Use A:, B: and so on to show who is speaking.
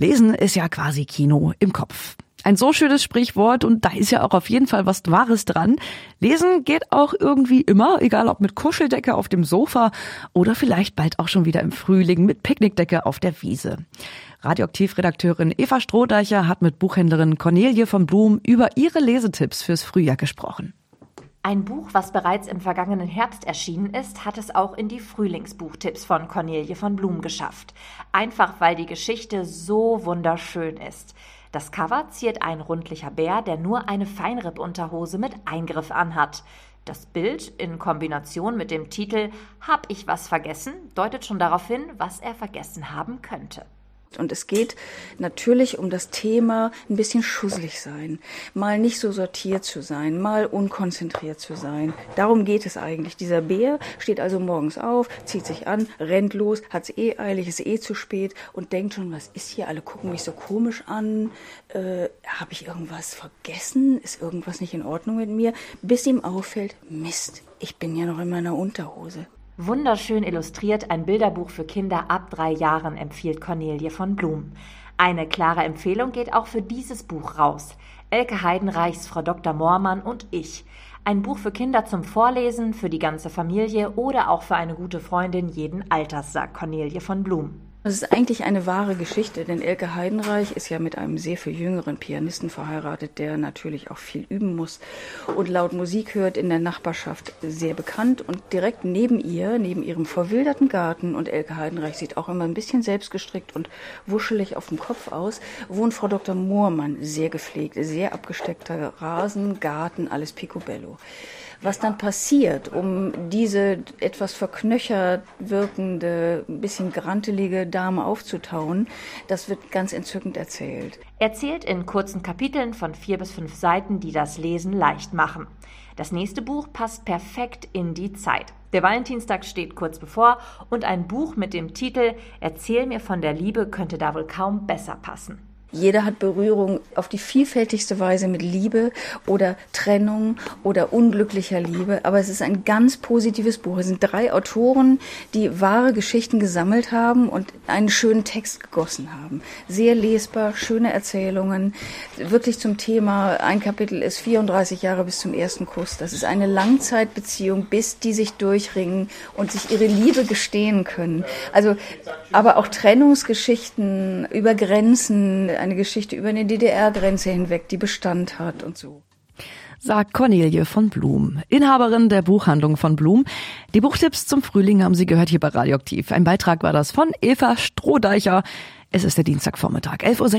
A: Lesen ist ja quasi Kino im Kopf. Ein so schönes Sprichwort und da ist ja auch auf jeden Fall was Wahres dran. Lesen geht auch irgendwie immer, egal ob mit Kuscheldecke auf dem Sofa oder vielleicht bald auch schon wieder im Frühling mit Picknickdecke auf der Wiese. Radioaktivredakteurin Eva Strohdeicher hat mit Buchhändlerin Cornelie von Blum über ihre Lesetipps fürs Frühjahr gesprochen.
B: Ein Buch, was bereits im vergangenen Herbst erschienen ist, hat es auch in die Frühlingsbuchtipps von Cornelie von Blum geschafft. Einfach weil die Geschichte so wunderschön ist. Das Cover ziert ein rundlicher Bär, der nur eine Feinrippunterhose mit Eingriff anhat. Das Bild in Kombination mit dem Titel Hab ich was vergessen deutet schon darauf hin, was er vergessen haben könnte.
C: Und es geht natürlich um das Thema ein bisschen schusselig sein, mal nicht so sortiert zu sein, mal unkonzentriert zu sein. Darum geht es eigentlich. Dieser Bär steht also morgens auf, zieht sich an, rennt los, hat es eh eilig, ist eh zu spät und denkt schon, was ist hier? Alle gucken mich so komisch an. Äh, Habe ich irgendwas vergessen? Ist irgendwas nicht in Ordnung mit mir? Bis ihm auffällt, Mist, ich bin ja noch in meiner Unterhose.
B: Wunderschön illustriert ein Bilderbuch für Kinder ab drei Jahren, empfiehlt Cornelie von Blum. Eine klare Empfehlung geht auch für dieses Buch raus. Elke Heidenreichs, Frau Dr. Moormann und ich. Ein Buch für Kinder zum Vorlesen, für die ganze Familie oder auch für eine gute Freundin jeden Alters, sagt Cornelie von Blum.
C: Das ist eigentlich eine wahre Geschichte, denn Elke Heidenreich ist ja mit einem sehr viel jüngeren Pianisten verheiratet, der natürlich auch viel üben muss und laut Musik hört in der Nachbarschaft sehr bekannt und direkt neben ihr, neben ihrem verwilderten Garten und Elke Heidenreich sieht auch immer ein bisschen selbstgestrickt und wuschelig auf dem Kopf aus, wohnt Frau Dr. Moormann, sehr gepflegt, sehr abgesteckter Rasen, Garten, alles picobello. Was dann passiert, um diese etwas verknöchert wirkende, ein bisschen grantelige Dame aufzutauen, das wird ganz entzückend erzählt.
B: Erzählt in kurzen Kapiteln von vier bis fünf Seiten, die das Lesen leicht machen. Das nächste Buch passt perfekt in die Zeit. Der Valentinstag steht kurz bevor und ein Buch mit dem Titel Erzähl mir von der Liebe könnte da wohl kaum besser passen.
C: Jeder hat Berührung auf die vielfältigste Weise mit Liebe oder Trennung oder unglücklicher Liebe. Aber es ist ein ganz positives Buch. Es sind drei Autoren, die wahre Geschichten gesammelt haben und einen schönen Text gegossen haben. Sehr lesbar, schöne Erzählungen. Wirklich zum Thema, ein Kapitel ist 34 Jahre bis zum ersten Kuss. Das ist eine Langzeitbeziehung, bis die sich durchringen und sich ihre Liebe gestehen können. Also, aber auch Trennungsgeschichten über Grenzen, eine Geschichte über eine DDR-Grenze hinweg, die Bestand hat und so
A: sagt Cornelie von Blum, Inhaberin der Buchhandlung von Blum. Die Buchtipps zum Frühling haben Sie gehört hier bei Radioaktiv. Ein Beitrag war das von Eva Strohdeicher. Es ist der Dienstagvormittag, 11.16 Uhr.